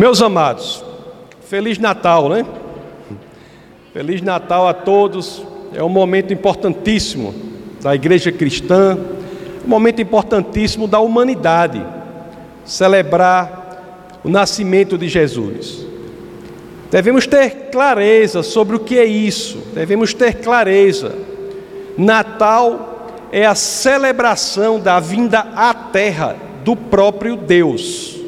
Meus amados, Feliz Natal, né? Feliz Natal a todos. É um momento importantíssimo da igreja cristã, um momento importantíssimo da humanidade. Celebrar o nascimento de Jesus. Devemos ter clareza sobre o que é isso, devemos ter clareza. Natal é a celebração da vinda à terra do próprio Deus.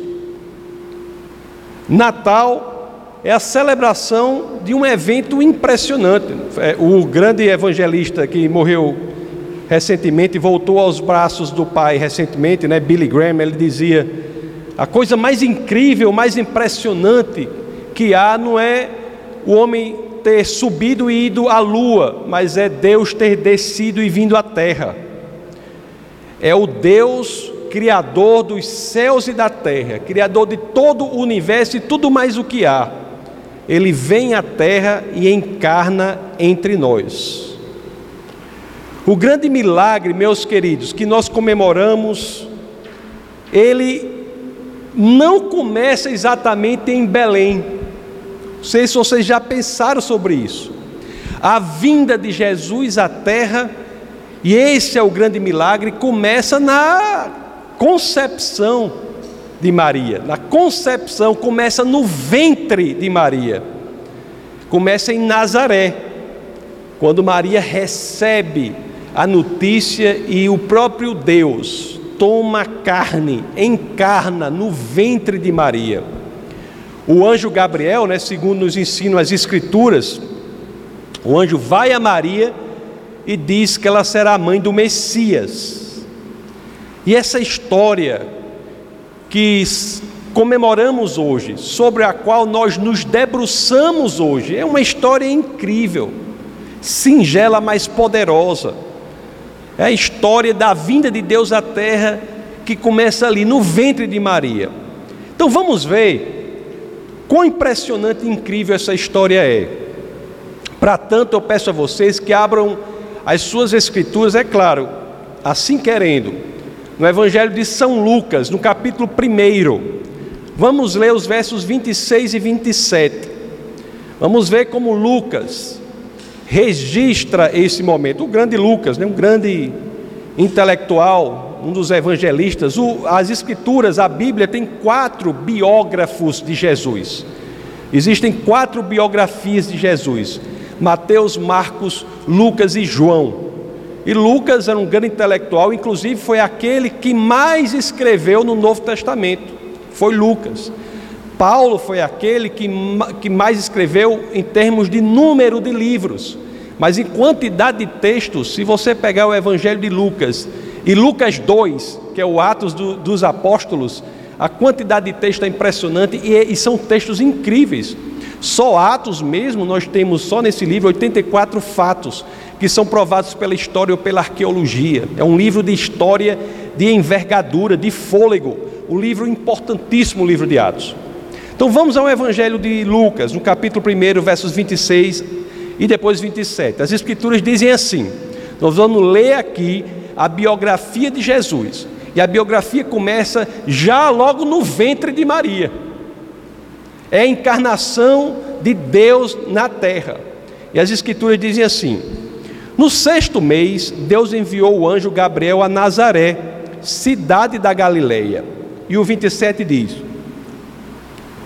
Natal é a celebração de um evento impressionante. É, o grande evangelista que morreu recentemente voltou aos braços do pai recentemente, né, Billy Graham, ele dizia: a coisa mais incrível, mais impressionante que há não é o homem ter subido e ido à lua, mas é Deus ter descido e vindo à terra. É o Deus criador dos céus e da terra, criador de todo o universo e tudo mais o que há. Ele vem à terra e encarna entre nós. O grande milagre, meus queridos, que nós comemoramos, ele não começa exatamente em Belém. Não sei se vocês já pensaram sobre isso. A vinda de Jesus à terra, e esse é o grande milagre, começa na concepção de Maria. Na concepção começa no ventre de Maria. Começa em Nazaré, quando Maria recebe a notícia e o próprio Deus toma carne, encarna no ventre de Maria. O anjo Gabriel, né, segundo nos ensinam as Escrituras, o anjo vai a Maria e diz que ela será a mãe do Messias. E essa história que comemoramos hoje, sobre a qual nós nos debruçamos hoje, é uma história incrível, singela, mas poderosa. É a história da vinda de Deus à terra que começa ali no ventre de Maria. Então vamos ver Quão impressionante e incrível essa história é. Para tanto, eu peço a vocês que abram as suas escrituras, é claro, assim querendo, no Evangelho de São Lucas, no capítulo 1. Vamos ler os versos 26 e 27. Vamos ver como Lucas registra esse momento. O grande Lucas, né, um grande intelectual, um dos evangelistas, o, as Escrituras, a Bíblia, tem quatro biógrafos de Jesus. Existem quatro biografias de Jesus: Mateus, Marcos, Lucas e João. E Lucas era um grande intelectual, inclusive foi aquele que mais escreveu no Novo Testamento. Foi Lucas. Paulo foi aquele que, que mais escreveu em termos de número de livros. Mas em quantidade de textos, se você pegar o Evangelho de Lucas e Lucas 2, que é o Atos do, dos Apóstolos, a quantidade de texto é impressionante e, e, são textos incríveis. Só Atos mesmo, nós temos só nesse livro 84 fatos que são provados pela história ou pela arqueologia. É um livro de história de envergadura, de fôlego. Um livro importantíssimo, o livro de Atos. Então vamos ao Evangelho de Lucas, no capítulo 1, versos 26 e depois 27. As Escrituras dizem assim: nós vamos ler aqui a biografia de Jesus. E a biografia começa já logo no ventre de Maria. É a encarnação de Deus na terra. E as escrituras dizem assim: No sexto mês, Deus enviou o anjo Gabriel a Nazaré, cidade da Galileia. E o 27 diz: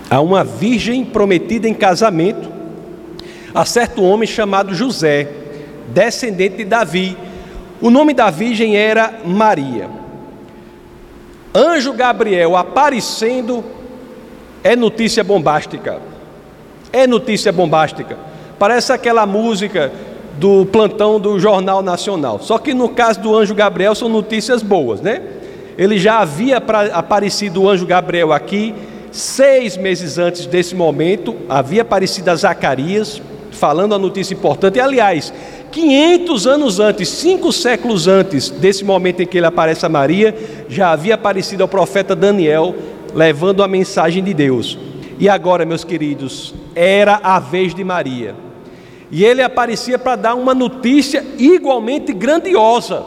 A uma virgem prometida em casamento, a certo homem chamado José, descendente de Davi, o nome da virgem era Maria. Anjo Gabriel aparecendo é notícia bombástica. É notícia bombástica. Parece aquela música do plantão do Jornal Nacional. Só que no caso do anjo Gabriel são notícias boas, né? Ele já havia aparecido o anjo Gabriel aqui seis meses antes desse momento, havia aparecido a Zacarias, falando a notícia importante. E, aliás, 500 anos antes, cinco séculos antes desse momento em que ele aparece a Maria, já havia aparecido ao profeta Daniel, levando a mensagem de Deus. E agora, meus queridos, era a vez de Maria. E ele aparecia para dar uma notícia igualmente grandiosa.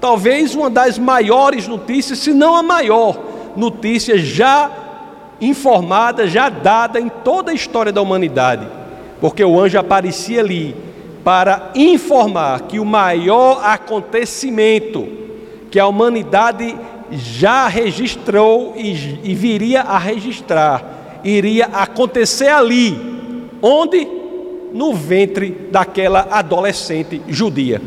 Talvez uma das maiores notícias, se não a maior notícia já informada, já dada em toda a história da humanidade, porque o anjo aparecia ali para informar que o maior acontecimento que a humanidade já registrou e, viria a registrar, iria acontecer ali, onde? No ventre daquela adolescente judia,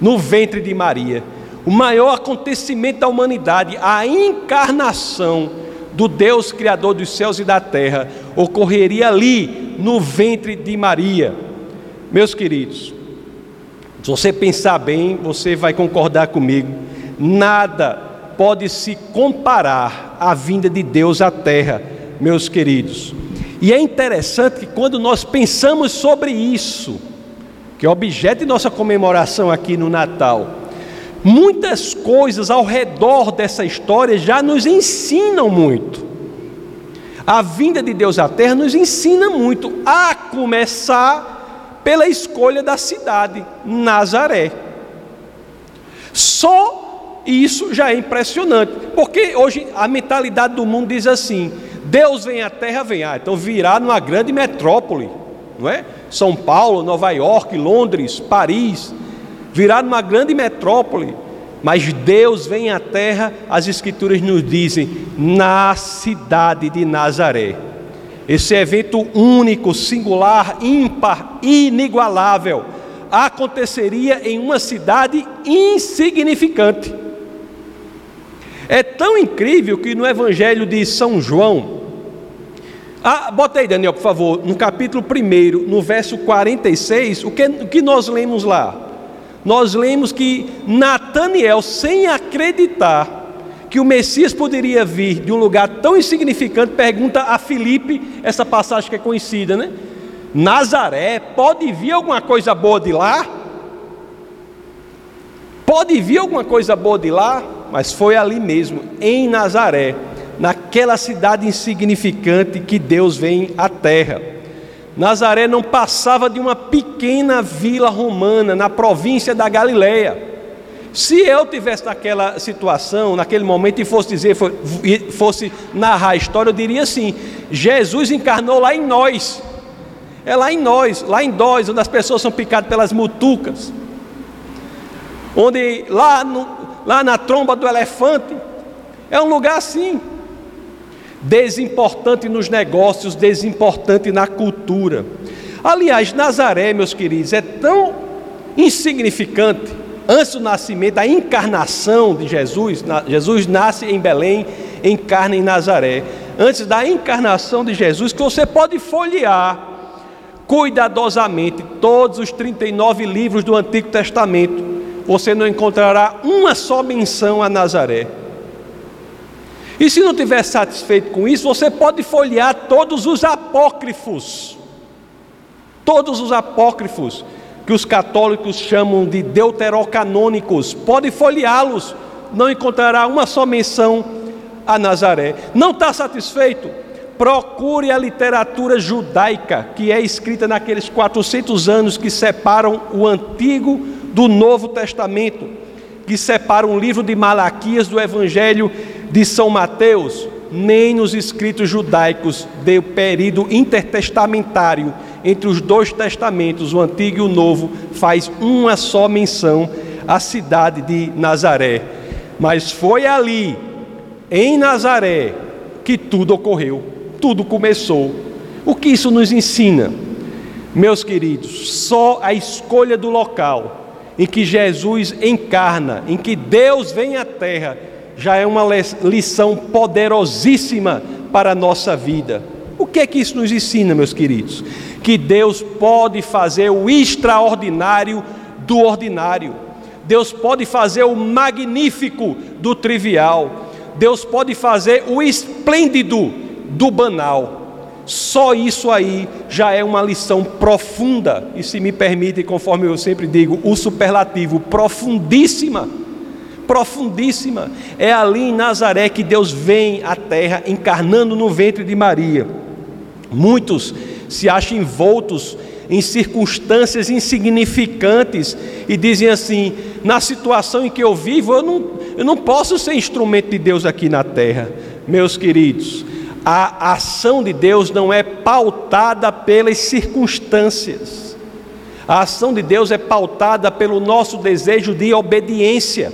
no ventre de Maria. O maior acontecimento da humanidade, a encarnação do Deus Criador dos céus e da terra, ocorreria ali, no ventre de Maria. Meus queridos, se você pensar bem, você vai concordar comigo. Nada pode se comparar à vinda de Deus à terra, meus queridos. E é interessante que quando nós pensamos sobre isso, que é objeto de nossa comemoração aqui no Natal, muitas coisas ao redor dessa história já nos ensinam muito. A vinda de Deus à terra nos ensina muito, a começar pela escolha da cidade, Nazaré. Só isso já é impressionante, porque hoje a mentalidade do mundo diz assim: Deus vem à terra, vem. Ah, então virá numa grande metrópole, não é? São Paulo, Nova York, Londres, Paris, virá numa grande metrópole. Mas Deus vem à terra, as Escrituras nos dizem, na cidade de Nazaré. Esse evento único, singular, ímpar, inigualável, aconteceria em uma cidade insignificante. É tão incrível que no Evangelho de São João, ah, bota aí, Daniel, por favor, no capítulo 1, no verso 46, o que, o que nós lemos lá? Nós lemos que Nataniel, sem acreditar que o Messias poderia vir de um lugar tão insignificante, pergunta a Filipe, essa passagem que é conhecida, né? Nazaré, pode vir alguma coisa boa de lá? Pode vir alguma coisa boa de lá? mas foi ali mesmo, em Nazaré, naquela cidade insignificante que Deus vem à terra. Nazaré não passava de uma pequena vila romana na província da Galileia. Se eu tivesse naquela situação, naquele momento, e fosse dizer, fosse narrar a história, eu diria assim: Jesus encarnou lá em nós. É lá em nós, lá em nós, onde as pessoas são picadas pelas mutucas. Onde lá no, lá na tromba do elefante. É um lugar assim. Desimportante nos negócios, desimportante na cultura. Aliás, Nazaré, meus queridos, é tão insignificante. Antes do nascimento, da encarnação de Jesus, Jesus nasce em Belém, encarna em Nazaré. Antes da encarnação de Jesus, que você pode folhear cuidadosamente todos os 39 livros do Antigo Testamento você não encontrará uma só menção a Nazaré. E se não estiver satisfeito com isso, você pode folhear todos os apócrifos. Todos os apócrifos que os católicos chamam de deuterocanônicos, pode folheá-los, não encontrará uma só menção a Nazaré. Não está satisfeito? Procure a literatura judaica, que é escrita naqueles 400 anos que separam o Antigo do Novo Testamento, que separa um livro de Malaquias do Evangelho de São Mateus, nem nos escritos judaicos do período intertestamentário entre os dois testamentos, o Antigo e o Novo, faz uma só menção à cidade de Nazaré. Mas foi ali, em Nazaré, que tudo ocorreu, tudo começou. O que isso nos ensina? Meus queridos, só a escolha do local em que Jesus encarna, em que Deus vem à terra, já é uma lição poderosíssima para a nossa vida. O que é que isso nos ensina, meus queridos? Que Deus pode fazer o extraordinário do ordinário. Deus pode fazer o magnífico do trivial. Deus pode fazer o esplêndido do banal. Só isso aí já é uma lição profunda, e se me permite, conforme eu sempre digo, o superlativo, profundíssima. Profundíssima. É ali em Nazaré que Deus vem à terra encarnando no ventre de Maria. Muitos se acham envoltos em circunstâncias insignificantes e dizem assim: na situação em que eu vivo, eu não, eu não posso ser instrumento de Deus aqui na terra. Meus queridos, a ação de Deus não é pautada pelas circunstâncias. A ação de Deus é pautada pelo nosso desejo de obediência.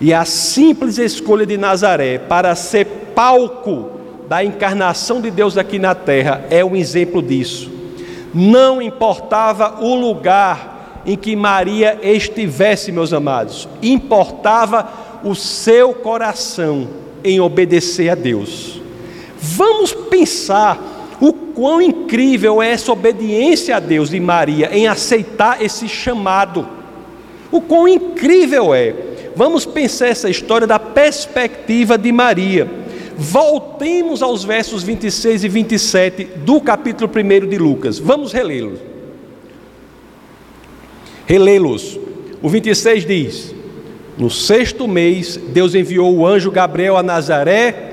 E a simples escolha de Nazaré para ser palco da encarnação de Deus aqui na terra é um exemplo disso. Não importava o lugar em que Maria estivesse, meus amados, importava o seu coração em obedecer a Deus. Vamos pensar o quão incrível é essa obediência a Deus de Maria em aceitar esse chamado. O quão incrível é. Vamos pensar essa história da perspectiva de Maria. Voltemos aos versos 26 e 27 do capítulo 1 de Lucas. Vamos relê-los. Relê-los. O 26 diz: No sexto mês, Deus enviou o anjo Gabriel a Nazaré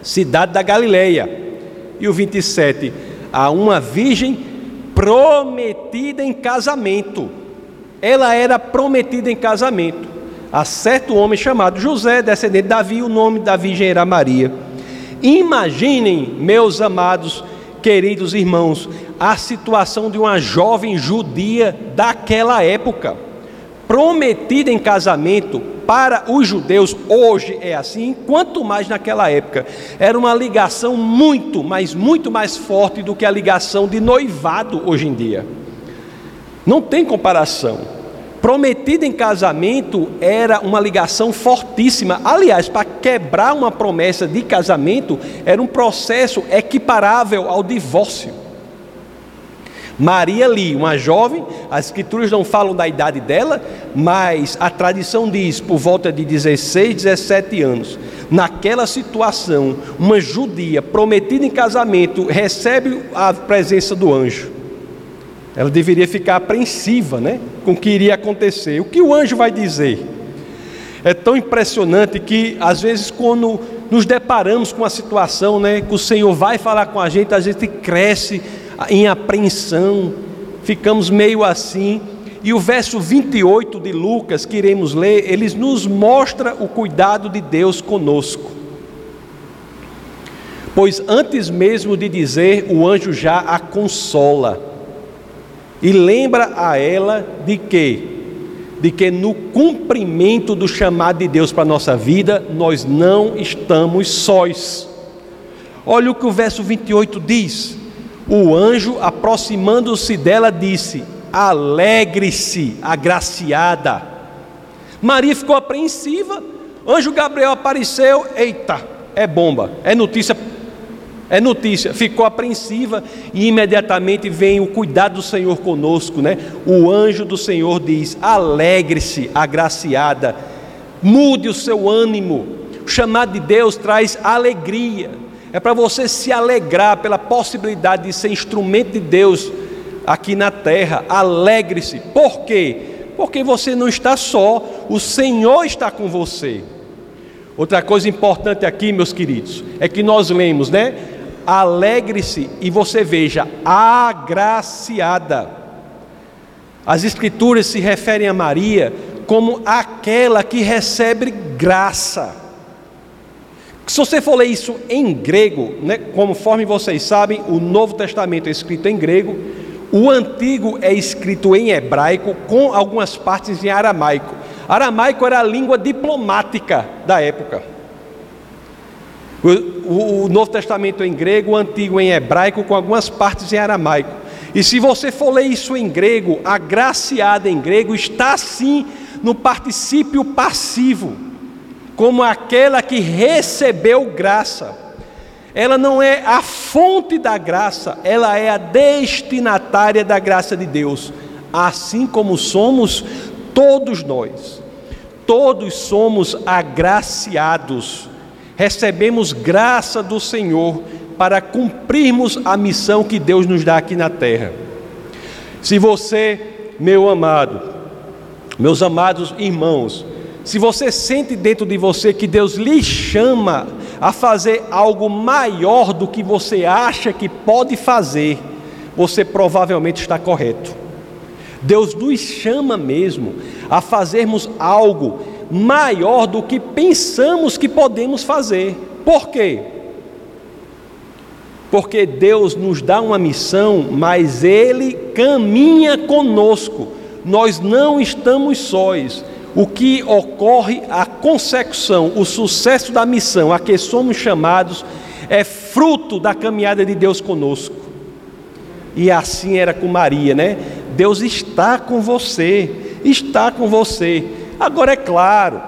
cidade da Galileia. E o 27, a uma virgem prometida em casamento. Ela era prometida em casamento a certo homem chamado José, descendente de Davi, o nome da virgem era Maria. Imaginem, meus amados, queridos irmãos, a situação de uma jovem judia daquela época, prometida em casamento para os judeus, hoje é assim, quanto mais naquela época. Era uma ligação muito, mas muito mais forte do que a ligação de noivado hoje em dia. Não tem comparação. Prometida em casamento era uma ligação fortíssima. Aliás, para quebrar uma promessa de casamento, era um processo equiparável ao divórcio. Maria ali, uma jovem, as escrituras não falam da idade dela, mas a tradição diz por volta de 16, 17 anos. Naquela situação, uma judia prometida em casamento recebe a presença do anjo. Ela deveria ficar apreensiva, né, com o que iria acontecer. O que o anjo vai dizer? É tão impressionante que às vezes quando nos deparamos com a situação, né, que o Senhor vai falar com a gente, a gente cresce em apreensão, ficamos meio assim. E o verso 28 de Lucas que iremos ler, eles nos mostra o cuidado de Deus conosco. Pois antes mesmo de dizer, o anjo já a consola e lembra a ela de que de que no cumprimento do chamado de Deus para a nossa vida, nós não estamos sós. Olha o que o verso 28 diz: o anjo, aproximando-se dela, disse: Alegre-se, agraciada. Maria ficou apreensiva. Anjo Gabriel apareceu. Eita, é bomba, é notícia. É notícia, ficou apreensiva e imediatamente vem o cuidado do Senhor conosco, né? O anjo do Senhor diz: alegre-se, agraciada, mude o seu ânimo. O chamado de Deus traz alegria é para você se alegrar pela possibilidade de ser instrumento de Deus aqui na terra. Alegre-se. Por quê? Porque você não está só, o Senhor está com você. Outra coisa importante aqui, meus queridos, é que nós lemos, né? Alegre-se e você veja, agraciada. As Escrituras se referem a Maria como aquela que recebe graça. Se você for ler isso em grego, né, conforme vocês sabem, o Novo Testamento é escrito em grego, o Antigo é escrito em hebraico, com algumas partes em aramaico. Aramaico era a língua diplomática da época. O, o, Novo Testamento em grego, o Antigo em hebraico, com algumas partes em aramaico. E se você for ler isso em grego, agraciada em grego está assim no particípio passivo como aquela que recebeu graça. Ela não é a fonte da graça, ela é a destinatária da graça de Deus, assim como somos todos nós. Todos somos agraciados, recebemos graça do Senhor para cumprirmos a missão que Deus nos dá aqui na terra. Se você, meu amado, meus amados irmãos, se você sente dentro de você que Deus lhe chama a fazer algo maior do que você acha que pode fazer, você provavelmente está correto. Deus nos chama mesmo a fazermos algo maior do que pensamos que podemos fazer. Por quê? porque Deus nos dá uma missão, mas Ele caminha conosco. Nós não estamos sós. O que ocorre, a consecução, o sucesso da missão a que somos chamados, é fruto da caminhada de Deus conosco. E assim era com Maria, né? Deus está com você, está com você. Agora é claro,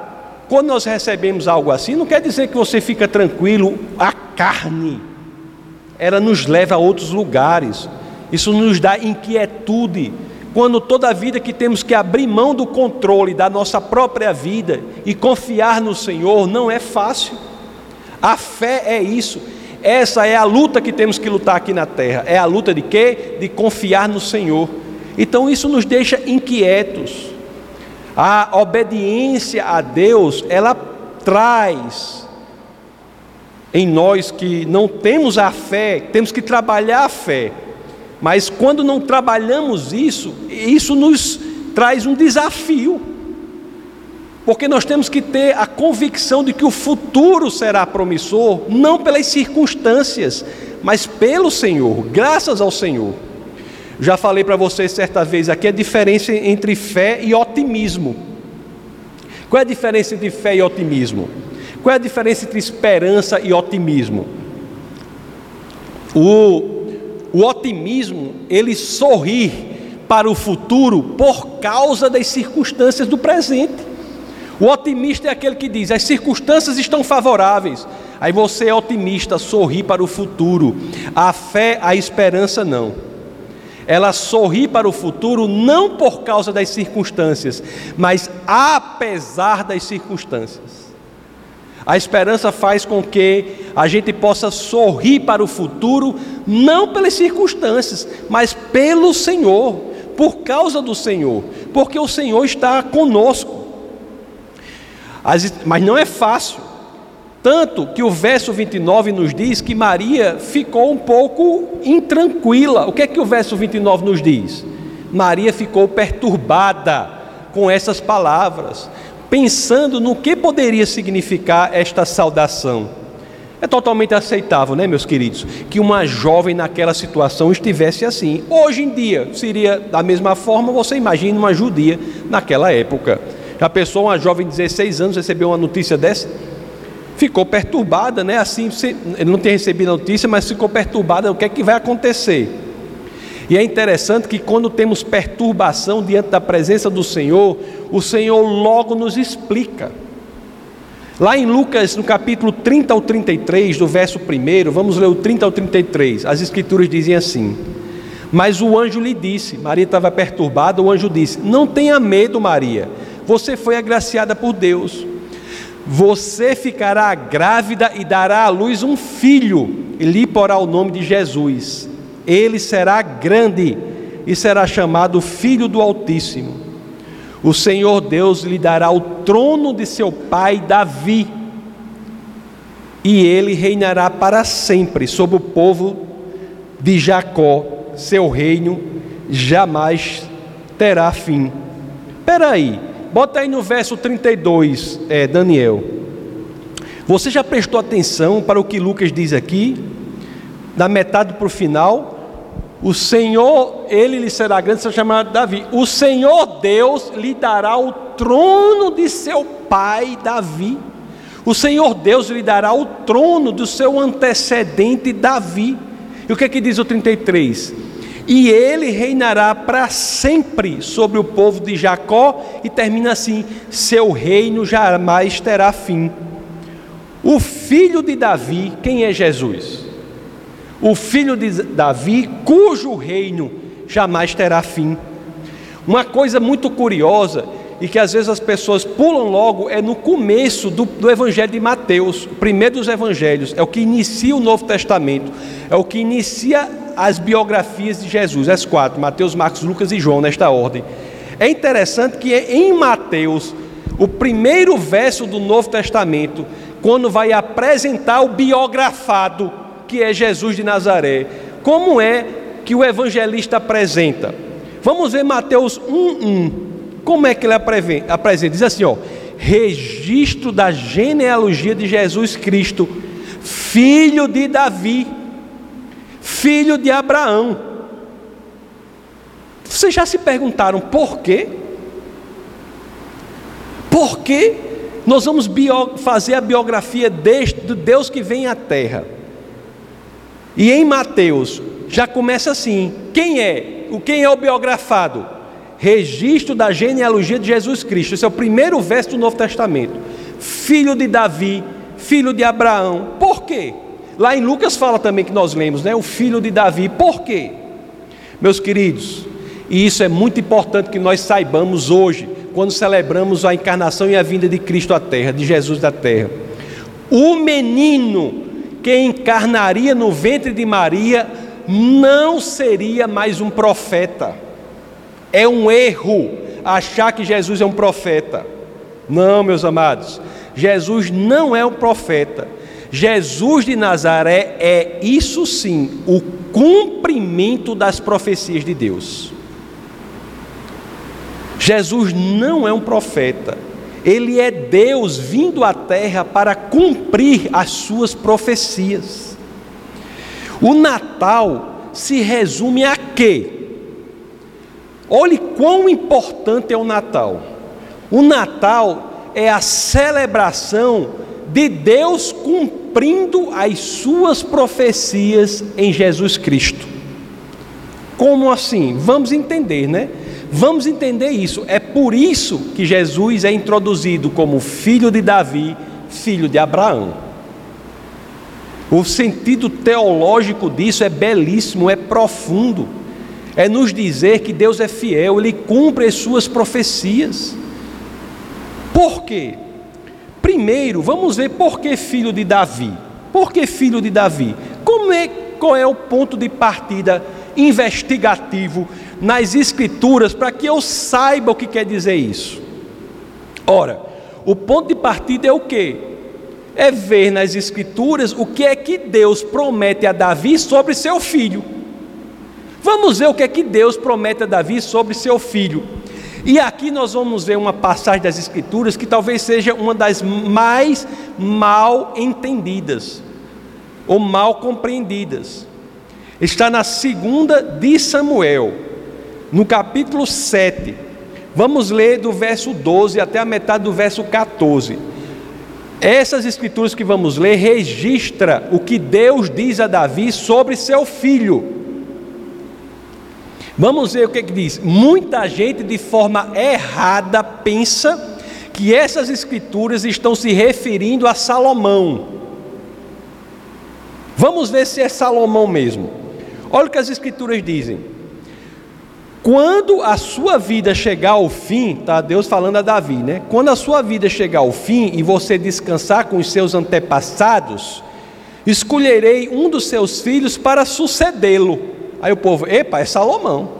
quando nós recebemos algo assim, não quer dizer que você fica tranquilo, a carne, ela nos leva a outros lugares, isso nos dá inquietude, quando toda a vida que temos que abrir mão do controle da nossa própria vida e confiar no Senhor não é fácil. A fé é isso. Essa é a luta que temos que lutar aqui na terra. É a luta de quê? De confiar no Senhor. Então isso nos deixa inquietos. A obediência a Deus, ela traz em nós que não temos a fé, temos que trabalhar a fé. Mas quando não trabalhamos isso, isso nos traz um desafio. Porque nós temos que ter a convicção de que o futuro será promissor, não pelas circunstâncias, mas pelo Senhor, graças ao Senhor. Já falei para vocês certa vez aqui a diferença entre fé e otimismo. Qual é a diferença entre fé e otimismo? Qual é a diferença entre esperança e otimismo? O, o otimismo, ele sorri para o futuro por causa das circunstâncias do presente. O otimista é aquele que diz: as circunstâncias estão favoráveis. Aí você é otimista, sorri para o futuro. A fé, a esperança não. Ela sorri para o futuro não por causa das circunstâncias, mas apesar das circunstâncias. A esperança faz com que a gente possa sorrir para o futuro, não pelas circunstâncias, mas pelo Senhor, por causa do Senhor, porque o Senhor está conosco. Mas não é fácil. Tanto que o verso 29 nos diz que Maria ficou um pouco intranquila. O que é que o verso 29 nos diz? Maria ficou perturbada com essas palavras, pensando no que poderia significar esta saudação. É totalmente aceitável, né, meus queridos, que uma jovem naquela situação estivesse assim. Hoje em dia, seria da mesma forma, você imagina uma judia naquela época. Já pensou uma jovem de 16 anos recebeu uma notícia dessa? Ficou perturbada, né? Assim, ele não tinha recebido a notícia, mas ficou perturbada. O que é que vai acontecer? E é interessante que quando temos perturbação diante da presença do Senhor, o Senhor logo nos explica. Lá em Lucas, no capítulo 30 ao 33, do verso 1, vamos ler o 30 ao 33. As escrituras dizem assim: Mas o anjo lhe disse, Maria estava perturbada, o anjo disse: Não tenha medo, Maria você foi agraciada por Deus. Você ficará grávida e dará à luz um filho, e lhe porá o nome de Jesus. Ele será grande e será chamado Filho do Altíssimo. O Senhor Deus lhe dará o trono de seu pai Davi, e ele reinará para sempre sobre o povo de Jacó. Seu reino jamais terá fim. Espera aí, Bota aí no verso 32, é, Daniel. Você já prestou atenção para o que Lucas diz aqui? Da metade para o final. O Senhor, ele lhe será grande, será chamado Davi. O Senhor Deus lhe dará o trono de seu pai Davi. O Senhor Deus lhe dará o trono do seu antecedente Davi. E o que é que diz o 33? E ele reinará para sempre sobre o povo de Jacó, e termina assim: seu reino jamais terá fim. O filho de Davi, quem é Jesus? O filho de Davi, cujo reino jamais terá fim. Uma coisa muito curiosa e que às vezes as pessoas pulam logo é no começo do, do Evangelho de Mateus, o primeiro dos Evangelhos, é o que inicia o Novo Testamento, é o que inicia as biografias de Jesus, as quatro, Mateus, Marcos, Lucas e João, nesta ordem. É interessante que em Mateus, o primeiro verso do Novo Testamento, quando vai apresentar o biografado, que é Jesus de Nazaré, como é que o evangelista apresenta? Vamos ver Mateus 1:1. Como é que ele apresenta? Diz assim, ó: registro da genealogia de Jesus Cristo, filho de Davi filho de Abraão. Vocês já se perguntaram por quê? Por que nós vamos bio, fazer a biografia deste, do Deus que vem à terra? E em Mateus já começa assim: quem é? O quem é o biografado? Registro da genealogia de Jesus Cristo. Esse é o primeiro verso do Novo Testamento. Filho de Davi, filho de Abraão. Por quê? Lá em Lucas fala também que nós lemos, né? O filho de Davi. Por quê? Meus queridos, e isso é muito importante que nós saibamos hoje, quando celebramos a encarnação e a vinda de Cristo à terra, de Jesus da terra. O menino que encarnaria no ventre de Maria não seria mais um profeta. É um erro achar que Jesus é um profeta. Não, meus amados, Jesus não é um profeta. Jesus de Nazaré é, isso sim, o cumprimento das profecias de Deus. Jesus não é um profeta, ele é Deus vindo à terra para cumprir as suas profecias. O Natal se resume a quê? Olhe quão importante é o Natal. O Natal é a celebração de Deus cumprindo as suas profecias em Jesus Cristo. Como assim? Vamos entender, né? Vamos entender isso. É por isso que Jesus é introduzido como filho de Davi, filho de Abraão. O sentido teológico disso é belíssimo, é profundo. É nos dizer que Deus é fiel, Ele cumpre as suas profecias. Por quê? Primeiro, vamos ver por que filho de Davi. Por que filho de Davi? Como é, qual é o ponto de partida investigativo nas Escrituras para que eu saiba o que quer dizer isso. Ora, o ponto de partida é o que? É ver nas Escrituras o que é que Deus promete a Davi sobre seu filho. Vamos ver o que é que Deus promete a Davi sobre seu filho. E aqui nós vamos ver uma passagem das Escrituras que talvez seja uma das mais mal entendidas ou mal compreendidas. Está na segunda de Samuel, no capítulo 7. Vamos ler do verso 12 até a metade do verso 14. Essas escrituras que vamos ler registra o que Deus diz a Davi sobre seu filho. Vamos ver o que, que diz. Muita gente de forma errada pensa que essas escrituras estão se referindo a Salomão. Vamos ver se é Salomão mesmo. Olha o que as escrituras dizem. Quando a sua vida chegar ao fim, tá Deus falando a Davi, né? Quando a sua vida chegar ao fim e você descansar com os seus antepassados, escolherei um dos seus filhos para sucedê-lo. Aí o povo, epa, é Salomão.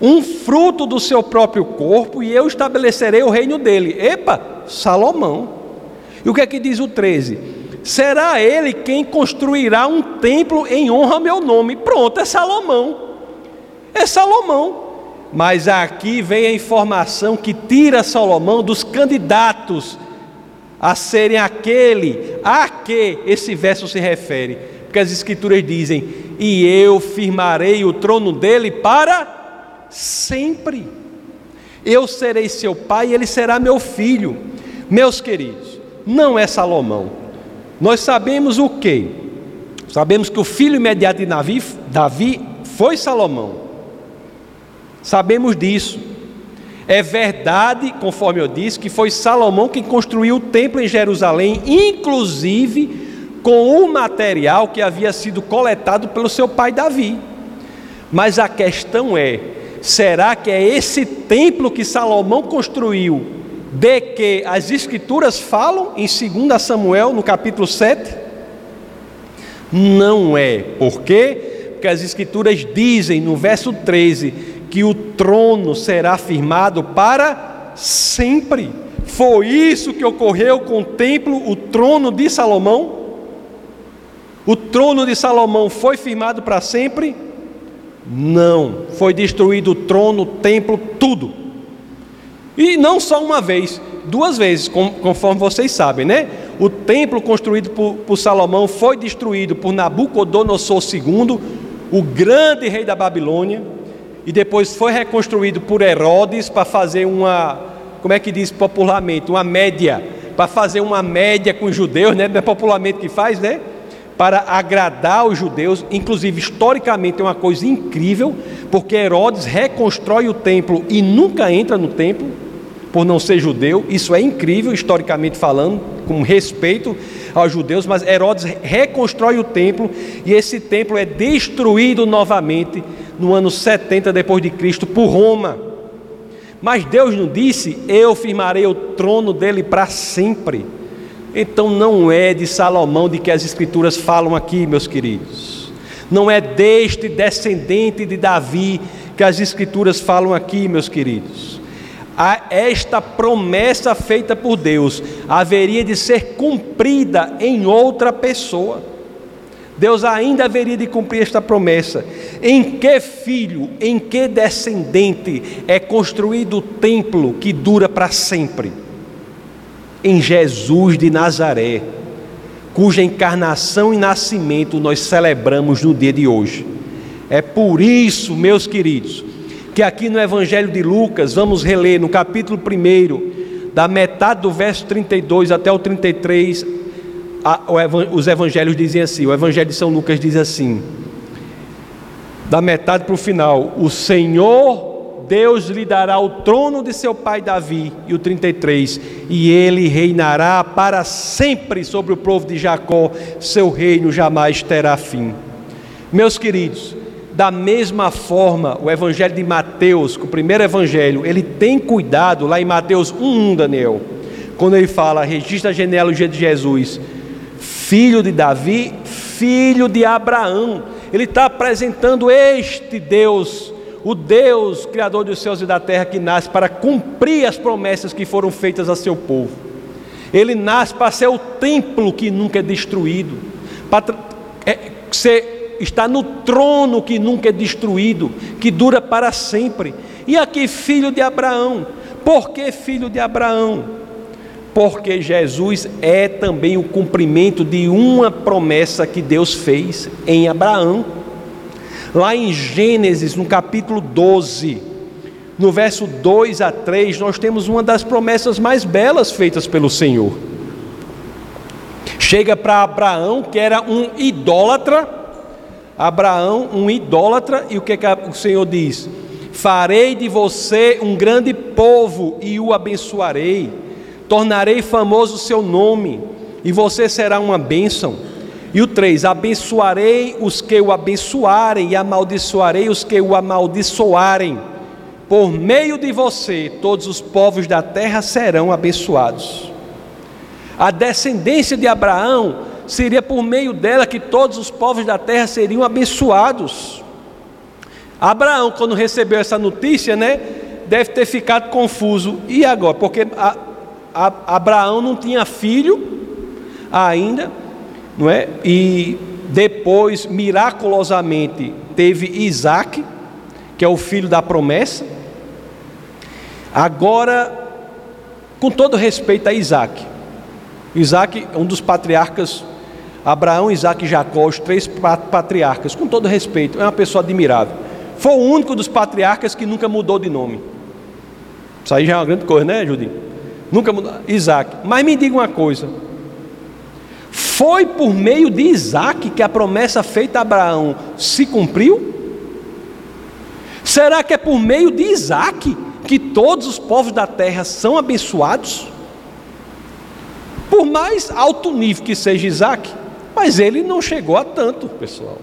Um fruto do seu próprio corpo e eu estabelecerei o reino dele. Epa, Salomão. E o que é que diz o 13? Será ele quem construirá um templo em honra ao meu nome. Pronto, é Salomão é Salomão. Mas aqui vem a informação que tira Salomão dos candidatos a serem aquele a que esse verso se refere. Porque as escrituras dizem: "E eu firmarei o trono dele para sempre. Eu serei seu pai e ele será meu filho." Meus queridos, não é Salomão. Nós sabemos o que? Sabemos que o filho imediato de Davi, Davi foi Salomão. Sabemos disso. É verdade, conforme eu disse, que foi Salomão quem construiu o templo em Jerusalém, inclusive com o material que havia sido coletado pelo seu pai Davi. Mas a questão é: será que é esse templo que Salomão construiu, de que as Escrituras falam em 2 Samuel, no capítulo 7? Não é. Por quê? Porque as Escrituras dizem no verso 13 que o trono será firmado para sempre. Foi isso que ocorreu com o templo, o trono de Salomão? O trono de Salomão foi firmado para sempre? Não, foi destruído o trono, o templo, tudo. E não só uma vez, duas vezes, conforme vocês sabem, né? O templo construído por, por Salomão foi destruído por Nabucodonosor II, o grande rei da Babilônia, e depois foi reconstruído por Herodes para fazer uma, como é que diz popularmente, uma média, para fazer uma média com os judeus, né? Não é popularmente que faz, né? Para agradar os judeus, inclusive historicamente é uma coisa incrível, porque Herodes reconstrói o templo e nunca entra no templo, por não ser judeu, isso é incrível historicamente falando, com respeito aos judeus, mas Herodes reconstrói o templo e esse templo é destruído novamente no ano 70 depois de Cristo por Roma. Mas Deus não disse: "Eu firmarei o trono dele para sempre". Então não é de Salomão de que as escrituras falam aqui, meus queridos. Não é deste descendente de Davi que as escrituras falam aqui, meus queridos a esta promessa feita por Deus haveria de ser cumprida em outra pessoa. Deus ainda haveria de cumprir esta promessa. Em que filho, em que descendente é construído o templo que dura para sempre? Em Jesus de Nazaré, cuja encarnação e nascimento nós celebramos no dia de hoje. É por isso, meus queridos, que aqui no Evangelho de Lucas, vamos reler no capítulo 1, da metade do verso 32 até o 33, a, os evangelhos dizem assim: o Evangelho de São Lucas diz assim, da metade para o final: O Senhor Deus lhe dará o trono de seu pai Davi, e o 33, e ele reinará para sempre sobre o povo de Jacó, seu reino jamais terá fim. Meus queridos, da mesma forma, o evangelho de Mateus, o primeiro evangelho, ele tem cuidado lá em Mateus 1:1, Daniel, quando ele fala, registra a genealogia de Jesus, filho de Davi, filho de Abraão. Ele está apresentando este Deus, o Deus criador dos céus e da terra, que nasce para cumprir as promessas que foram feitas a seu povo. Ele nasce para ser o templo que nunca é destruído, para é, ser está no trono que nunca é destruído, que dura para sempre. E aqui, filho de Abraão. Por que filho de Abraão? Porque Jesus é também o cumprimento de uma promessa que Deus fez em Abraão. Lá em Gênesis, no capítulo 12, no verso 2 a 3, nós temos uma das promessas mais belas feitas pelo Senhor. Chega para Abraão, que era um idólatra, Abraão, um idólatra, e o que, que o Senhor diz? Farei de você um grande povo e o abençoarei, tornarei famoso o seu nome, e você será uma bênção. E o 3: Abençoarei os que o abençoarem, e amaldiçoarei os que o amaldiçoarem. Por meio de você, todos os povos da terra serão abençoados. A descendência de Abraão seria por meio dela que todos os povos da terra seriam abençoados. Abraão, quando recebeu essa notícia, né, deve ter ficado confuso. E agora? Porque a, a, Abraão não tinha filho ainda, não é? E depois, miraculosamente, teve Isaac, que é o filho da promessa. Agora, com todo respeito a Isaac, Isaac é um dos patriarcas Abraão, Isaac e Jacó, os três patriarcas, com todo respeito, é uma pessoa admirável. Foi o único dos patriarcas que nunca mudou de nome. Isso aí já é uma grande coisa, né, Judim? Nunca mudou. Isaac. Mas me diga uma coisa: foi por meio de Isaac que a promessa feita a Abraão se cumpriu? Será que é por meio de Isaac que todos os povos da terra são abençoados? Por mais alto nível que seja Isaac, mas ele não chegou a tanto, pessoal.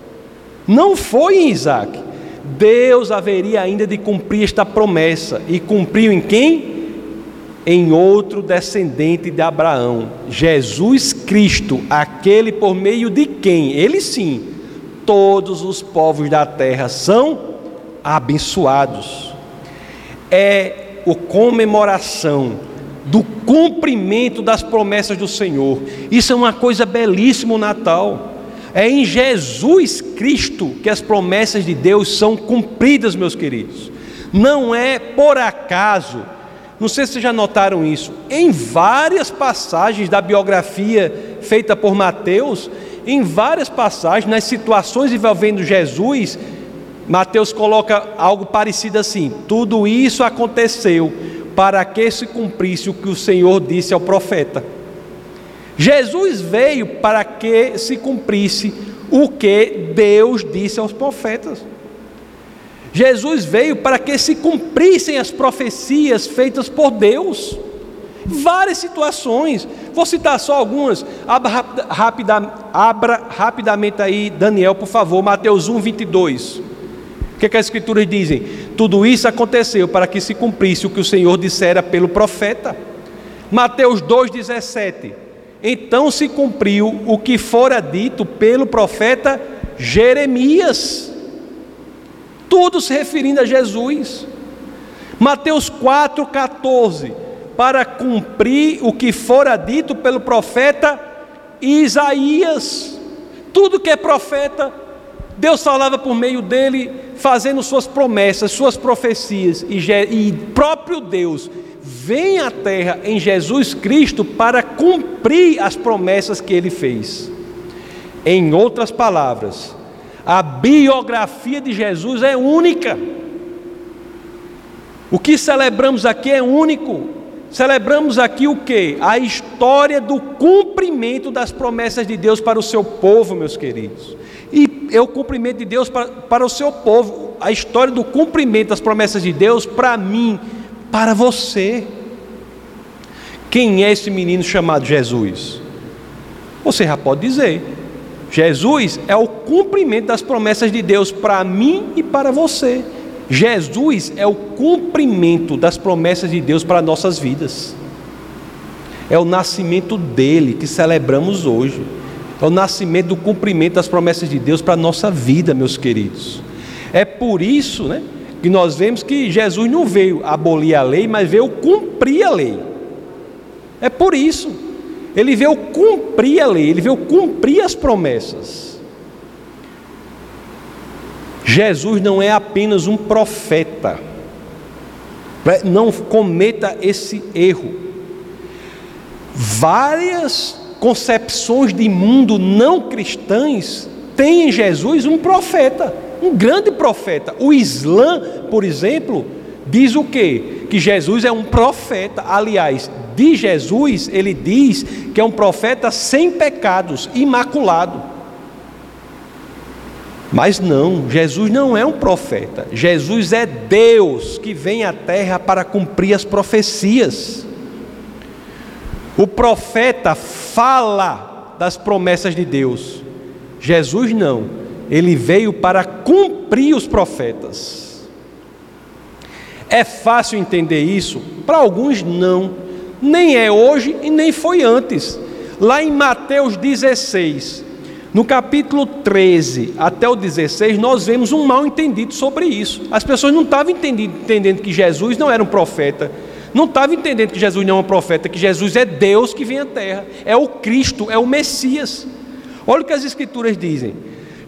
Não foi em Isaac. Deus haveria ainda de cumprir esta promessa. E cumpriu em quem? Em outro descendente de Abraão, Jesus Cristo, aquele por meio de quem? Ele sim, todos os povos da terra são abençoados. É a comemoração do cumprimento das promessas do Senhor. Isso é uma coisa belíssima o Natal. É em Jesus Cristo que as promessas de Deus são cumpridas, meus queridos. Não é por acaso Não sei se vocês já notaram isso. Em várias passagens da biografia feita por Mateus, em várias passagens, nas situações envolvendo Jesus, Mateus coloca algo parecido assim: tudo isso aconteceu para que se cumprisse o que o Senhor disse ao profeta. Jesus veio para que se cumprisse o que Deus disse aos profetas. Jesus veio para que se cumprissem as profecias feitas por Deus. Várias situações, vou citar só algumas. Abra, rapida, abra rapidamente aí, Daniel, por favor, Mateus 1, 22. O que, é que as Escrituras dizem? Tudo isso aconteceu para que se cumprisse o que o Senhor dissera pelo profeta. Mateus 2,17. Então se cumpriu o que fora dito pelo profeta Jeremias. Tudo se referindo a Jesus. Mateus 4,14. Para cumprir o que fora dito pelo profeta Isaías. Tudo que é profeta, Deus falava por meio dele, fazendo suas promessas, suas profecias, e, e próprio Deus vem à terra em Jesus Cristo para cumprir as promessas que ele fez. Em outras palavras, a biografia de Jesus é única. O que celebramos aqui é único. Celebramos aqui o que? A história do cumprimento das promessas de Deus para o seu povo, meus queridos. E é o cumprimento de Deus para, para o seu povo, a história do cumprimento das promessas de Deus para mim, para você. Quem é esse menino chamado Jesus? Você já pode dizer. Jesus é o cumprimento das promessas de Deus para mim e para você. Jesus é o cumprimento das promessas de Deus para nossas vidas. É o nascimento dele que celebramos hoje. É o nascimento do cumprimento das promessas de Deus para a nossa vida, meus queridos. É por isso né, que nós vemos que Jesus não veio abolir a lei, mas veio cumprir a lei. É por isso. Ele veio cumprir a lei, ele veio cumprir as promessas. Jesus não é apenas um profeta. Não cometa esse erro. Várias concepções de mundo não cristãs têm em Jesus um profeta, um grande profeta. O Islã, por exemplo, diz o quê? Que Jesus é um profeta. Aliás, de Jesus, ele diz que é um profeta sem pecados, imaculado. Mas não, Jesus não é um profeta. Jesus é Deus que vem à terra para cumprir as profecias. O profeta fala das promessas de Deus. Jesus não. Ele veio para cumprir os profetas. É fácil entender isso? Para alguns, não. Nem é hoje e nem foi antes. Lá em Mateus 16, no capítulo 13 até o 16, nós vemos um mal entendido sobre isso. As pessoas não estavam entendendo, que Jesus não era um profeta não estava entendendo que Jesus não é um profeta, que Jesus é Deus que vem à terra, é o Cristo, é o Messias. Olha o que as Escrituras dizem.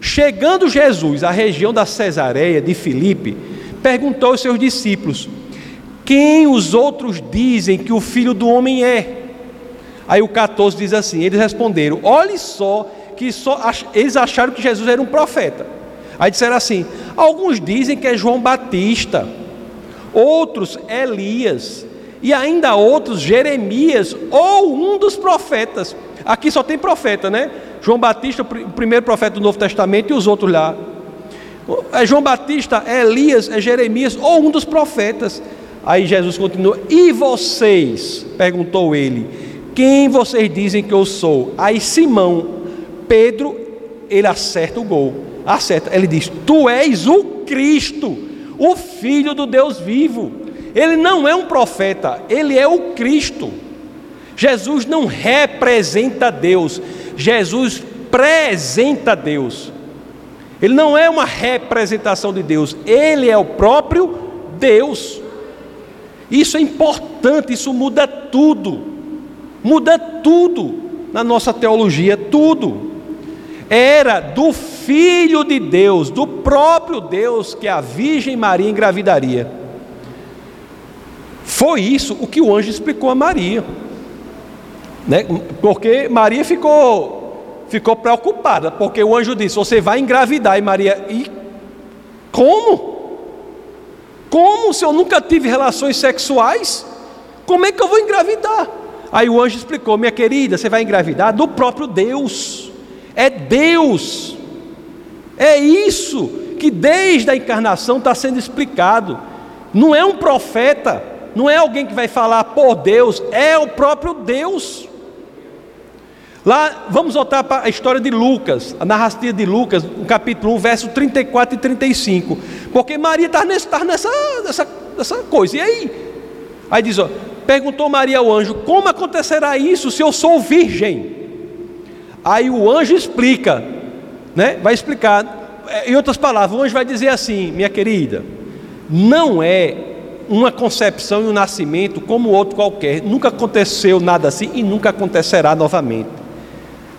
Chegando Jesus à região da Cesareia de Filipe, perguntou aos seus discípulos: Quem os outros dizem que o filho do homem é? Aí o 14 diz assim: Eles responderam: Olhe só, que só eles acharam que Jesus era um profeta. Aí disseram assim: Alguns dizem que é João Batista, outros Elias, e ainda outros, Jeremias ou um dos profetas. Aqui só tem profeta, né? João Batista, o primeiro profeta do Novo Testamento, e os outros lá. É João Batista, é Elias, é Jeremias ou um dos profetas. Aí Jesus continua: E vocês? perguntou ele: Quem vocês dizem que eu sou? Aí Simão, Pedro, ele acerta o gol. Acerta. Ele diz: Tu és o Cristo, o Filho do Deus vivo. Ele não é um profeta, ele é o Cristo. Jesus não representa Deus, Jesus presenta Deus. Ele não é uma representação de Deus, ele é o próprio Deus. Isso é importante, isso muda tudo. Muda tudo na nossa teologia, tudo. Era do Filho de Deus, do próprio Deus, que a Virgem Maria engravidaria Foi isso o que o anjo explicou a Maria. Né? Porque Maria ficou, ficou preocupada, porque o anjo disse: Você vai engravidar. E Maria, e como? Como se eu nunca tive relações sexuais? Como é que eu vou engravidar? Aí o anjo explicou: Minha querida, você vai engravidar do próprio Deus. É Deus. É isso que desde a encarnação está sendo explicado. Não é um profeta, não é alguém que vai falar por Deus, é o próprio Deus. Lá, vamos voltar para a história de Lucas, a narrativa de Lucas, no capítulo 1, verso 34 e 35. Porque Maria está nessa, nessa, nessa, coisa. E aí? Aí diz: ó, perguntou Maria ao anjo: Como acontecerá isso se eu sou virgem? Aí o anjo explica, né? vai explicar. Em outras palavras, o anjo vai dizer assim: Minha querida, não é uma concepção e um nascimento como outro qualquer. Nunca aconteceu nada assim e nunca acontecerá novamente.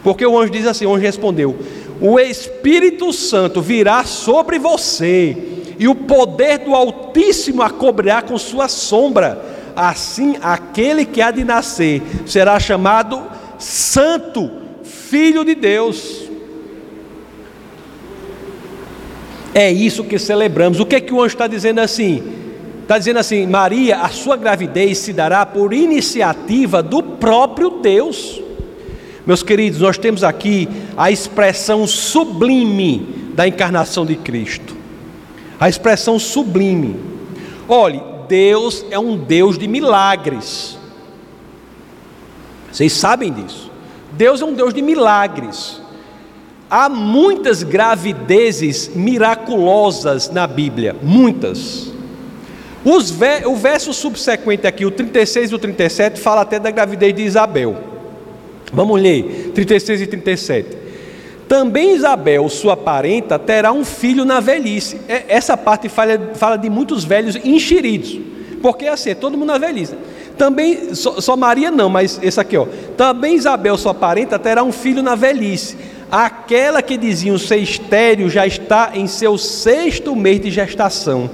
Porque o anjo diz assim: o anjo respondeu: O Espírito Santo virá sobre você, e o poder do Altíssimo a cobrirá com sua sombra. Assim, aquele que há de nascer será chamado Santo, Filho de Deus. É isso que celebramos. O que é que o anjo está dizendo assim? Está dizendo assim: Maria, a sua gravidez se dará por iniciativa do próprio Deus. Meus queridos, nós temos aqui a expressão sublime da encarnação de Cristo. A expressão sublime. Olhe, Deus é um Deus de milagres. Vocês sabem disso. Deus é um Deus de milagres. Há muitas gravidezes miraculosas na Bíblia, muitas. o verso subsequente aqui, o 36 e o 37, fala até da gravidez de Isabel. Vamos ler 36 e 37. Também Isabel, sua parenta, terá um filho na velhice. É, essa parte fala, fala de muitos velhos enxeridos, porque assim, é todo mundo na velhice. Também, só, só Maria não, mas esse aqui, ó. Também Isabel, sua parenta, terá um filho na velhice. Aquela que diziam ser estéreo já está em seu sexto mês de gestação,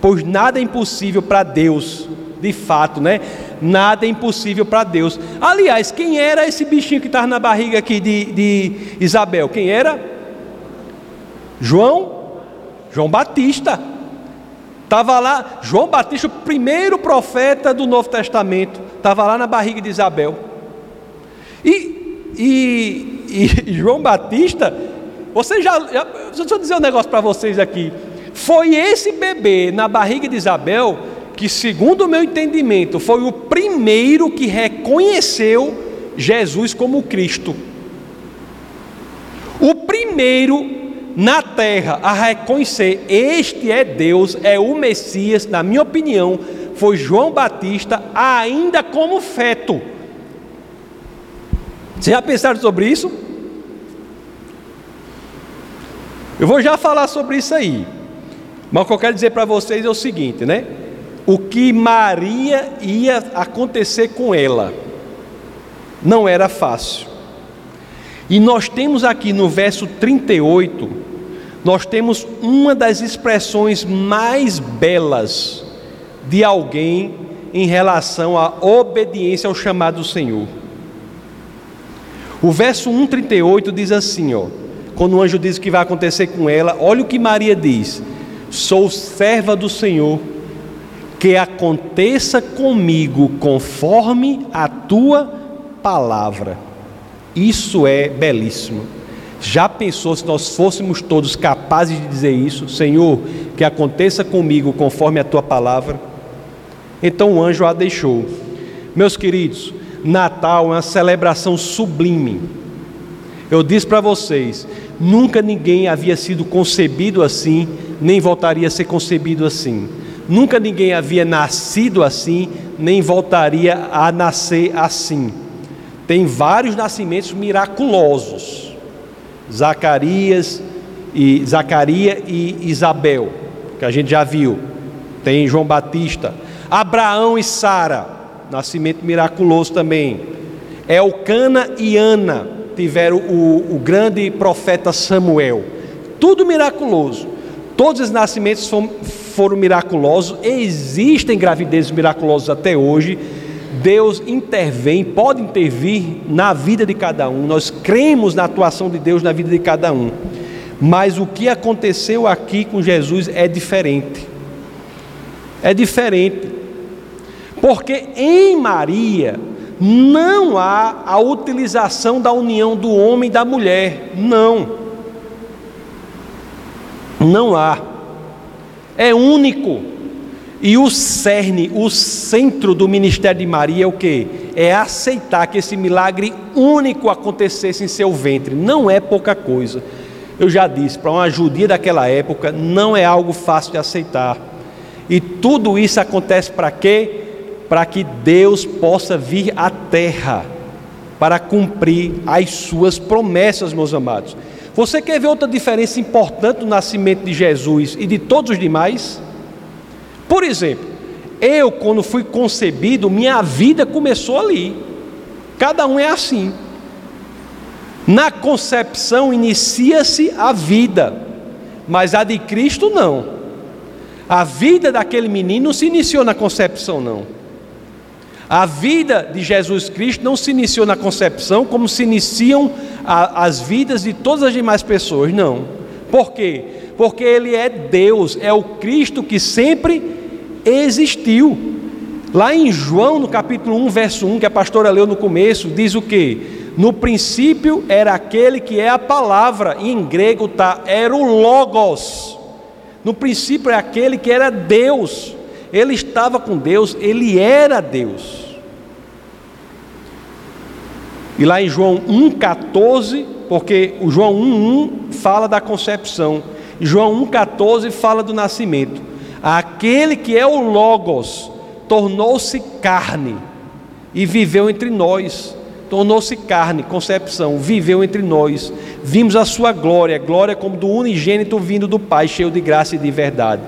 pois nada é impossível para Deus, de fato, né? Nada é impossível para Deus. Aliás, quem era esse bichinho que estava na barriga aqui de, de Isabel? Quem era? João? João Batista. Estava lá, João Batista, o primeiro profeta do Novo Testamento, estava lá na barriga de Isabel. E, e, e João Batista, você já, já. Deixa eu dizer um negócio para vocês aqui. Foi esse bebê na barriga de Isabel que, segundo o meu entendimento, foi o primeiro que reconheceu Jesus como Cristo. O primeiro na terra a reconhecer este é Deus, é o Messias, na minha opinião, foi João Batista, ainda como feto. Vocês já pensaram sobre isso? Eu vou já falar sobre isso aí. Mas o que eu quero dizer para vocês é o seguinte, né? O que Maria ia acontecer com ela. Não era fácil. E nós temos aqui no verso 38, nós temos uma das expressões mais belas de alguém em relação à obediência ao chamado do Senhor. O verso 138 diz assim, ó, quando o anjo diz o que vai acontecer com ela, olha o que Maria diz: Sou serva do Senhor que aconteça comigo conforme a tua palavra. Isso é belíssimo. Já pensou se nós fôssemos todos capazes de dizer isso, Senhor, que aconteça comigo conforme a tua palavra? Então o anjo a deixou. Meus queridos, Natal é uma celebração sublime. Eu disse para vocês, nunca ninguém havia sido concebido assim, nem voltaria a ser concebido assim. Nunca ninguém havia nascido assim, nem voltaria a nascer assim. Tem vários nascimentos miraculosos. Zacarias e Zacaria e Isabel, que a gente já viu. Tem João Batista, Abraão e Sara, nascimento miraculoso também. Elcana e Ana tiveram o, o grande profeta Samuel. Tudo miraculoso. Todos os nascimentos foram foram miraculosos, existem gravidezes miraculosas até hoje. Deus intervém, pode intervir na vida de cada um. Nós cremos na atuação de Deus na vida de cada um. Mas o que aconteceu aqui com Jesus é diferente. É diferente. Porque em Maria não há a utilização da união do homem e da mulher. Não. Não há. É único. E o cerne, o centro do ministério de Maria é o que? É aceitar que esse milagre único acontecesse em seu ventre. Não é pouca coisa. Eu já disse, para uma judia daquela época, não é algo fácil de aceitar. E tudo isso acontece para quê? Para que Deus possa vir à terra para cumprir as suas promessas, meus amados. Você quer ver outra diferença importante do nascimento de Jesus e de todos os demais? Por exemplo, eu, quando fui concebido, minha vida começou ali. Cada um é assim. Na concepção inicia-se a vida, mas a de Cristo não. A vida daquele menino não se iniciou na concepção, não. A vida de Jesus Cristo não se iniciou na concepção como se iniciam a, as vidas de todas as demais pessoas, não. Por quê? Porque Ele é Deus, é o Cristo que sempre existiu. Lá em João, no capítulo 1, verso 1, que a pastora leu no começo, diz o que? No princípio era aquele que é a palavra, em grego está, era o Logos. No princípio é aquele que era Deus. Ele estava com Deus, ele era Deus. E lá em João 1,14, porque o João 1,1 fala da concepção, João 1,14 fala do nascimento. Aquele que é o Logos tornou-se carne e viveu entre nós tornou-se carne, concepção, viveu entre nós. Vimos a sua glória, glória como do unigênito vindo do Pai, cheio de graça e de verdade.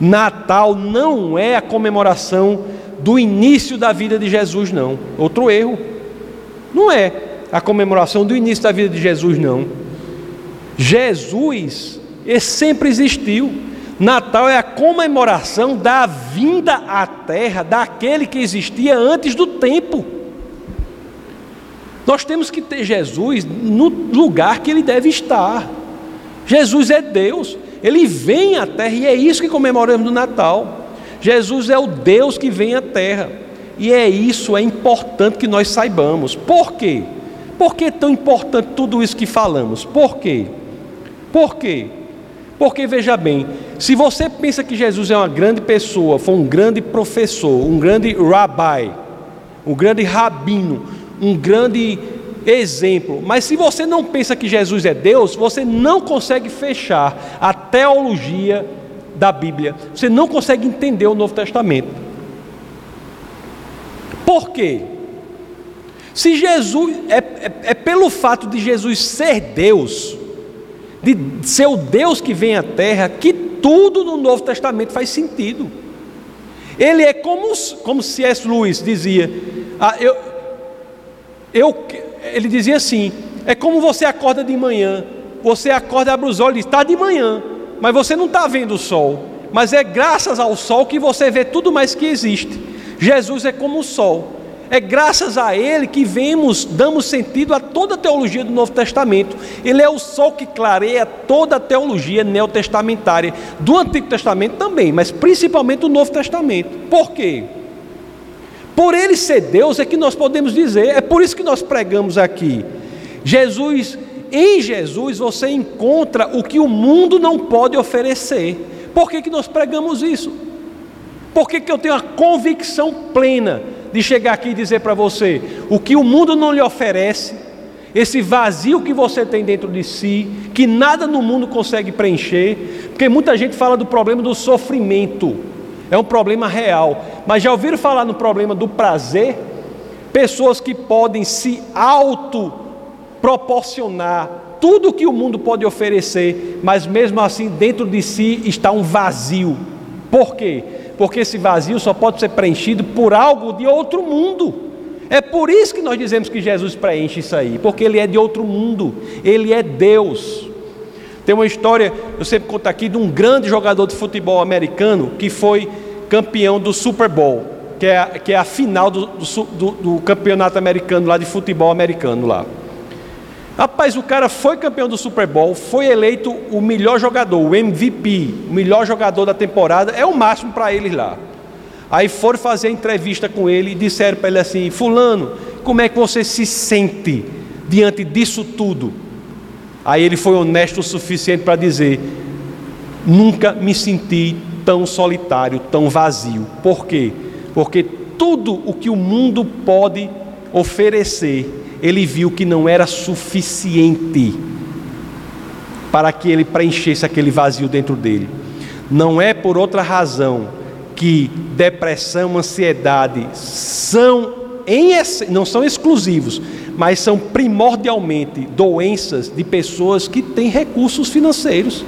Natal não é a comemoração do início da vida de Jesus, não. Outro erro. Não é a comemoração do início da vida de Jesus, não. Jesus sempre existiu. Natal é a comemoração da vinda à terra daquele que existia antes do tempo. Nós temos que ter Jesus no lugar que ele deve estar. Jesus é Deus, ele vem à terra e é isso que comemoramos no Natal. Jesus é o Deus que vem à terra. E é isso, é importante que nós saibamos. Por quê? Por que é tão importante tudo isso que falamos? Por quê? Por quê? Porque veja bem, se você pensa que Jesus é uma grande pessoa, foi um grande professor, um grande rabbi, um grande rabino, um grande exemplo. Mas se você não pensa que Jesus é Deus, você não consegue fechar a teologia da Bíblia. Você não consegue entender o Novo Testamento. Por quê? Se Jesus é, é, é pelo fato de Jesus ser Deus, de ser o Deus que vem à Terra, que tudo no Novo Testamento faz sentido. Ele é como, como C.S. Lewis dizia: ah, eu, eu, ele dizia assim: é como você acorda de manhã, você acorda, abre os olhos e está de manhã, mas você não está vendo o sol, mas é graças ao sol que você vê tudo mais que existe. Jesus é como o sol. É graças a Ele que vemos, damos sentido a toda a teologia do Novo Testamento. Ele é o sol que clareia toda a teologia neotestamentária, do Antigo Testamento também, mas principalmente do Novo Testamento. Por quê? Por ele ser Deus é que nós podemos dizer, é por isso que nós pregamos aqui. Jesus, em Jesus você encontra o que o mundo não pode oferecer. Por que, que nós pregamos isso? Por que, que eu tenho a convicção plena de chegar aqui e dizer para você o que o mundo não lhe oferece, esse vazio que você tem dentro de si, que nada no mundo consegue preencher, porque muita gente fala do problema do sofrimento é um problema real. Mas já ouviram falar no problema do prazer? Pessoas que podem se auto proporcionar tudo que o mundo pode oferecer, mas mesmo assim dentro de si está um vazio. Por quê? Porque esse vazio só pode ser preenchido por algo de outro mundo. É por isso que nós dizemos que Jesus preenche isso aí, porque ele é de outro mundo, ele é Deus. Tem uma história, eu sempre conto aqui, de um grande jogador de futebol americano que foi campeão do Super Bowl, que é, a, que é a final do, do, do campeonato americano lá de futebol americano lá. Rapaz, o cara foi campeão do Super Bowl, foi eleito o melhor jogador, o MVP, o melhor jogador da temporada, é o máximo para eles lá. Aí foram fazer a entrevista com ele e disseram para ele assim: Fulano, como é que você se sente diante disso tudo? Aí ele foi honesto o suficiente para dizer: Nunca me senti tão solitário, tão vazio. Por quê? Porque tudo o que o mundo pode oferecer, ele viu que não era suficiente para que ele preenchesse aquele vazio dentro dele. Não é por outra razão que depressão, ansiedade são em, não são exclusivos, mas são primordialmente doenças de pessoas que têm recursos financeiros.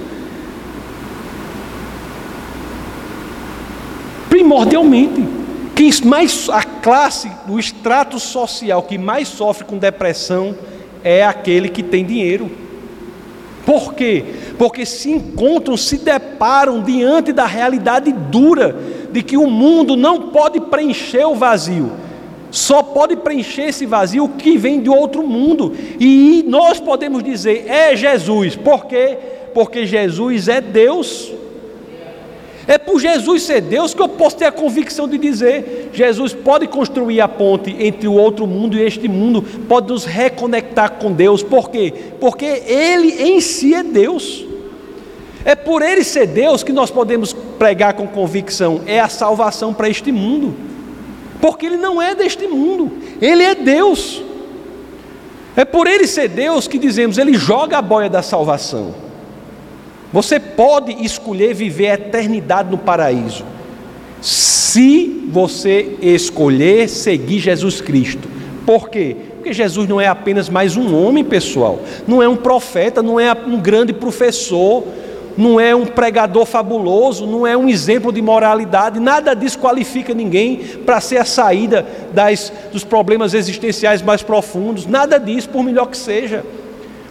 Primordialmente. Quem mais, a classe, o extrato social que mais sofre com depressão é aquele que tem dinheiro. Por quê? Porque se encontram, se deparam diante da realidade dura de que o mundo não pode preencher o vazio. Só pode preencher esse vazio que vem de outro mundo. E nós podemos dizer, é Jesus. Por quê? Porque Jesus é Deus. É por Jesus ser Deus que eu posso ter a convicção de dizer: Jesus pode construir a ponte entre o outro mundo e este mundo, pode nos reconectar com Deus. Por quê? Porque Ele em si é Deus. É por Ele ser Deus que nós podemos pregar com convicção: é a salvação para este mundo. Porque Ele não é deste mundo, Ele é Deus. É por Ele ser Deus que dizemos: Ele joga a boia da salvação. Você pode escolher viver a eternidade no paraíso, se você escolher seguir Jesus Cristo. Por quê? Porque Jesus não é apenas mais um homem, pessoal, não é um profeta, não é um grande professor, não é um pregador fabuloso, não é um exemplo de moralidade, nada disso qualifica ninguém para ser a saída das, dos problemas existenciais mais profundos, nada disso, por melhor que seja.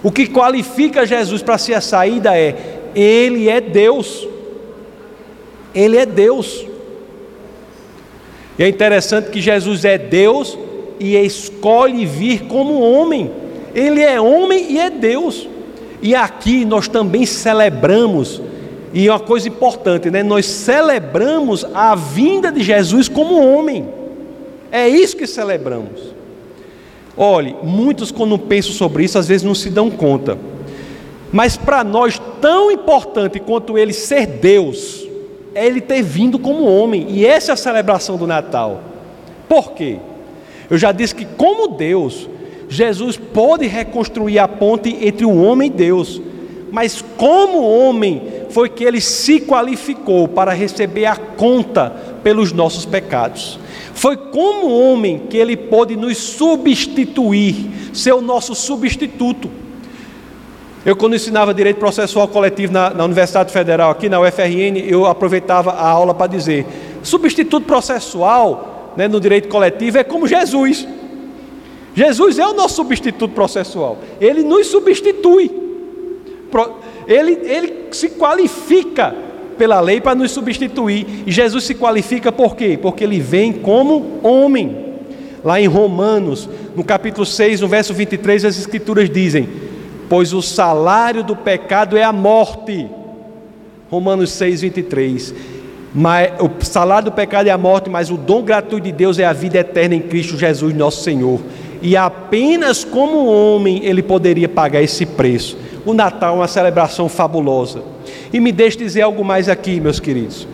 O que qualifica Jesus para ser a saída é: Ele é Deus. Ele é Deus. E é interessante que Jesus é Deus e escolhe vir como homem. Ele é homem e é Deus. E aqui nós também celebramos, e uma coisa importante, né? Nós celebramos a vinda de Jesus como homem. É isso que celebramos. Olhe, muitos quando pensam sobre isso, às vezes não se dão conta. Mas para nós, tão importante quanto ele ser Deus, é ele ter vindo como homem. E essa é a celebração do Natal. Por quê? Eu já disse que, como Deus, Jesus pode reconstruir a ponte entre o homem e Deus, mas como homem foi que ele se qualificou para receber a conta pelos nossos pecados. Foi como homem que ele pôde nos substituir, ser o nosso substituto. Eu, quando ensinava direito processual coletivo na, na Universidade Federal, aqui na UFRN, eu aproveitava a aula para dizer: substituto processual né, no direito coletivo é como Jesus. Jesus é o nosso substituto processual. Ele nos substitui. Ele, ele se qualifica pela lei para nos substituir. E Jesus se qualifica por quê? Porque ele vem como homem. Lá em Romanos, no capítulo 6, no verso 23, as escrituras dizem: Pois o salário do pecado é a morte. Romanos 6, 23. Mas, o salário do pecado é a morte, mas o dom gratuito de Deus é a vida eterna em Cristo Jesus, nosso Senhor e apenas como homem ele poderia pagar esse preço. O Natal é uma celebração fabulosa. E me deixe dizer algo mais aqui, meus queridos.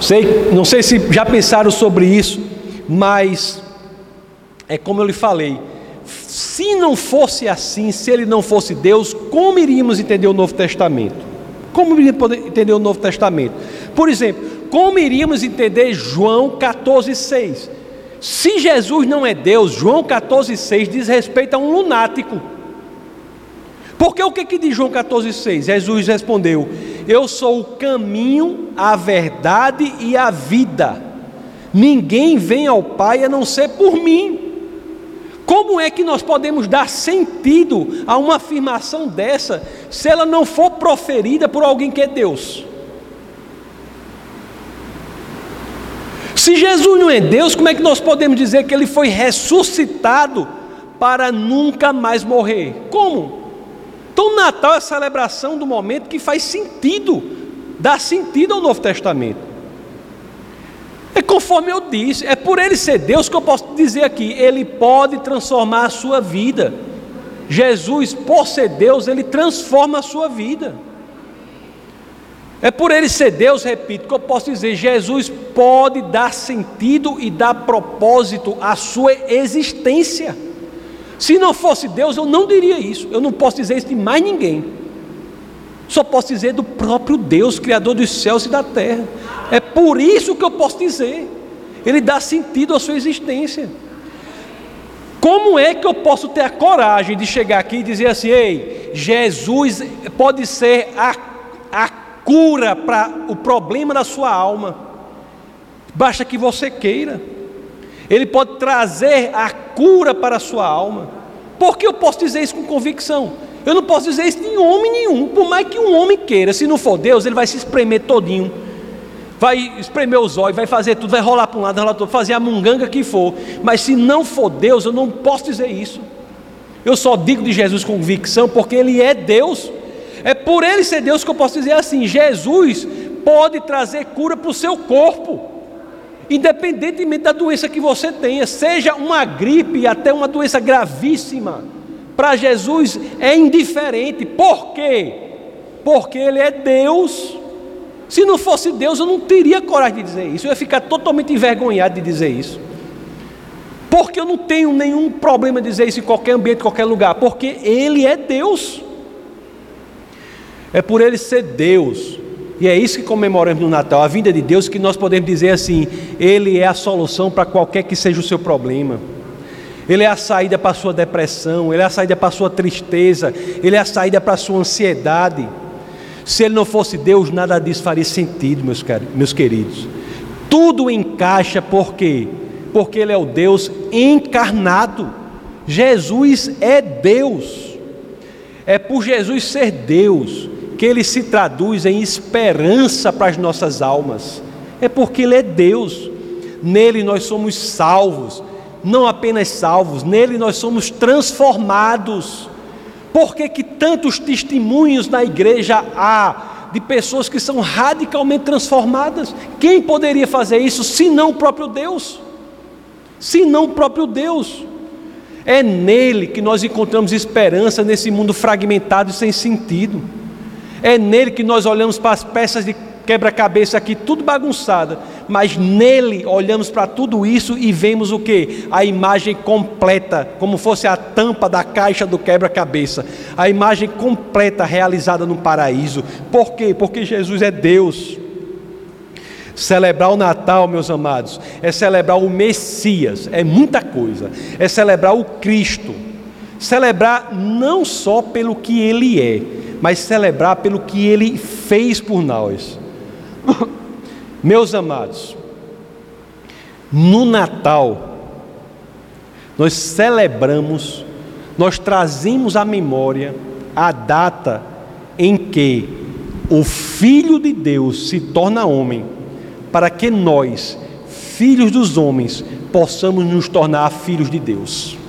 Sei, não sei se já pensaram sobre isso, mas é como eu lhe falei. Se não fosse assim, se ele não fosse Deus, como iríamos entender o Novo Testamento? Como iríamos entender o Novo Testamento? Por exemplo, como iríamos entender João 14,6? Se Jesus não é Deus, João 14,6 diz respeito a um lunático. Porque o que, que diz João 14,6? Jesus respondeu: Eu sou o caminho, a verdade e a vida. Ninguém vem ao Pai a não ser por mim. Como é que nós podemos dar sentido a uma afirmação dessa se ela não for proferida por alguém que é Deus? Se Jesus não é Deus, como é que nós podemos dizer que ele foi ressuscitado para nunca mais morrer? Como? Então, Natal é a celebração do momento que faz sentido, dá sentido ao Novo Testamento. É conforme eu disse, é por ele ser Deus que eu posso dizer aqui, ele pode transformar a sua vida. Jesus, por ser Deus, ele transforma a sua vida. É por ele ser Deus, repito, que eu posso dizer: Jesus pode dar sentido e dar propósito à sua existência. Se não fosse Deus, eu não diria isso. Eu não posso dizer isso de mais ninguém. Só posso dizer do próprio Deus, Criador dos céus e da terra. É por isso que eu posso dizer. Ele dá sentido à sua existência. Como é que eu posso ter a coragem de chegar aqui e dizer assim: ei, Jesus pode ser a, a cura para o problema da sua alma, basta que você queira. Ele pode trazer a cura para a sua alma. Por que eu posso dizer isso com convicção? Eu não posso dizer isso em homem nenhum, por mais que um homem queira, se não for Deus, ele vai se espremer todinho vai espremer os olhos, vai fazer tudo, vai rolar para um lado, rolar para outro, fazer a munganga que for. Mas se não for Deus, eu não posso dizer isso. Eu só digo de Jesus com convicção porque Ele é Deus. É por Ele ser Deus que eu posso dizer assim: Jesus pode trazer cura para o seu corpo, independentemente da doença que você tenha, seja uma gripe, até uma doença gravíssima. Para Jesus é indiferente. Por quê? Porque Ele é Deus. Se não fosse Deus, eu não teria coragem de dizer isso. Eu ia ficar totalmente envergonhado de dizer isso. Porque eu não tenho nenhum problema de dizer isso em qualquer ambiente, em qualquer lugar. Porque Ele é Deus. É por Ele ser Deus. E é isso que comemoramos no Natal, a vinda de Deus, que nós podemos dizer assim: Ele é a solução para qualquer que seja o seu problema. Ele é a saída para a sua depressão, Ele é a saída para a sua tristeza, Ele é a saída para a sua ansiedade. Se ele não fosse Deus, nada disso faria sentido, meus, meus queridos. Tudo encaixa por quê? Porque ele é o Deus encarnado. Jesus é Deus. É por Jesus ser Deus que ele se traduz em esperança para as nossas almas. É porque ele é Deus. Nele nós somos salvos, não apenas salvos, nele nós somos transformados. Por que, que tantos testemunhos na igreja há de pessoas que são radicalmente transformadas? Quem poderia fazer isso se não o próprio Deus? Se não o próprio Deus. É nele que nós encontramos esperança nesse mundo fragmentado e sem sentido. É nele que nós olhamos para as peças de quebra-cabeça aqui, tudo bagunçada, mas nele olhamos para tudo isso e vemos o que? A imagem completa, como fosse a tampa da caixa do quebra-cabeça, a imagem completa realizada no paraíso. Por quê? Porque Jesus é Deus. Celebrar o Natal, meus amados, é celebrar o Messias, é muita coisa, é celebrar o Cristo, celebrar não só pelo que ele é, mas celebrar pelo que ele fez por nós. Meus amados, no Natal, nós celebramos, nós trazemos à memória a data em que o Filho de Deus se torna homem, para que nós, filhos dos homens, possamos nos tornar filhos de Deus.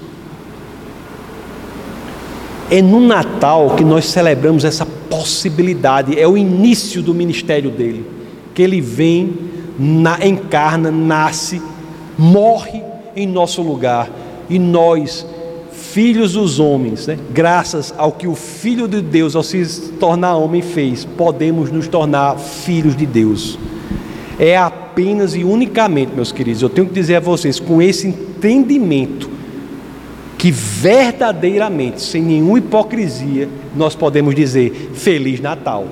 É no Natal que nós celebramos essa possibilidade, é o início do ministério dele que ele vem, na, encarna, nasce, morre em nosso lugar e nós, filhos dos homens, né, graças ao que o Filho de Deus, ao se tornar homem, fez, podemos nos tornar filhos de Deus. É apenas e unicamente, meus queridos, eu tenho que dizer a vocês, com esse entendimento, que verdadeiramente, sem nenhuma hipocrisia, nós podemos dizer Feliz Natal.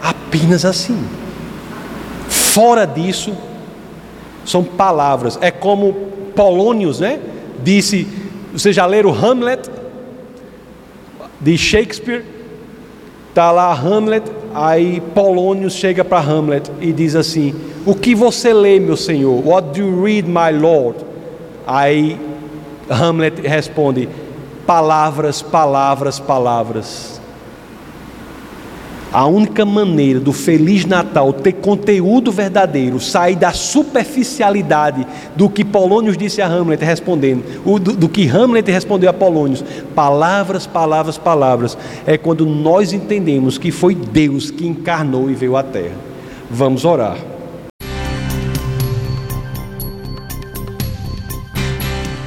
Apenas assim. Fora disso, são palavras. É como Polônios, né? Disse, vocês já leram Hamlet? De Shakespeare. Está lá Hamlet, aí Polônios chega para Hamlet e diz assim: O que você lê, meu senhor? What do you read, my lord? Aí Hamlet responde: palavras, palavras, palavras. A única maneira do Feliz Natal ter conteúdo verdadeiro, sair da superficialidade do que Polônios disse a Hamlet respondendo, do, do que Hamlet respondeu a Polônios, palavras, palavras, palavras, é quando nós entendemos que foi Deus que encarnou e veio à Terra. Vamos orar.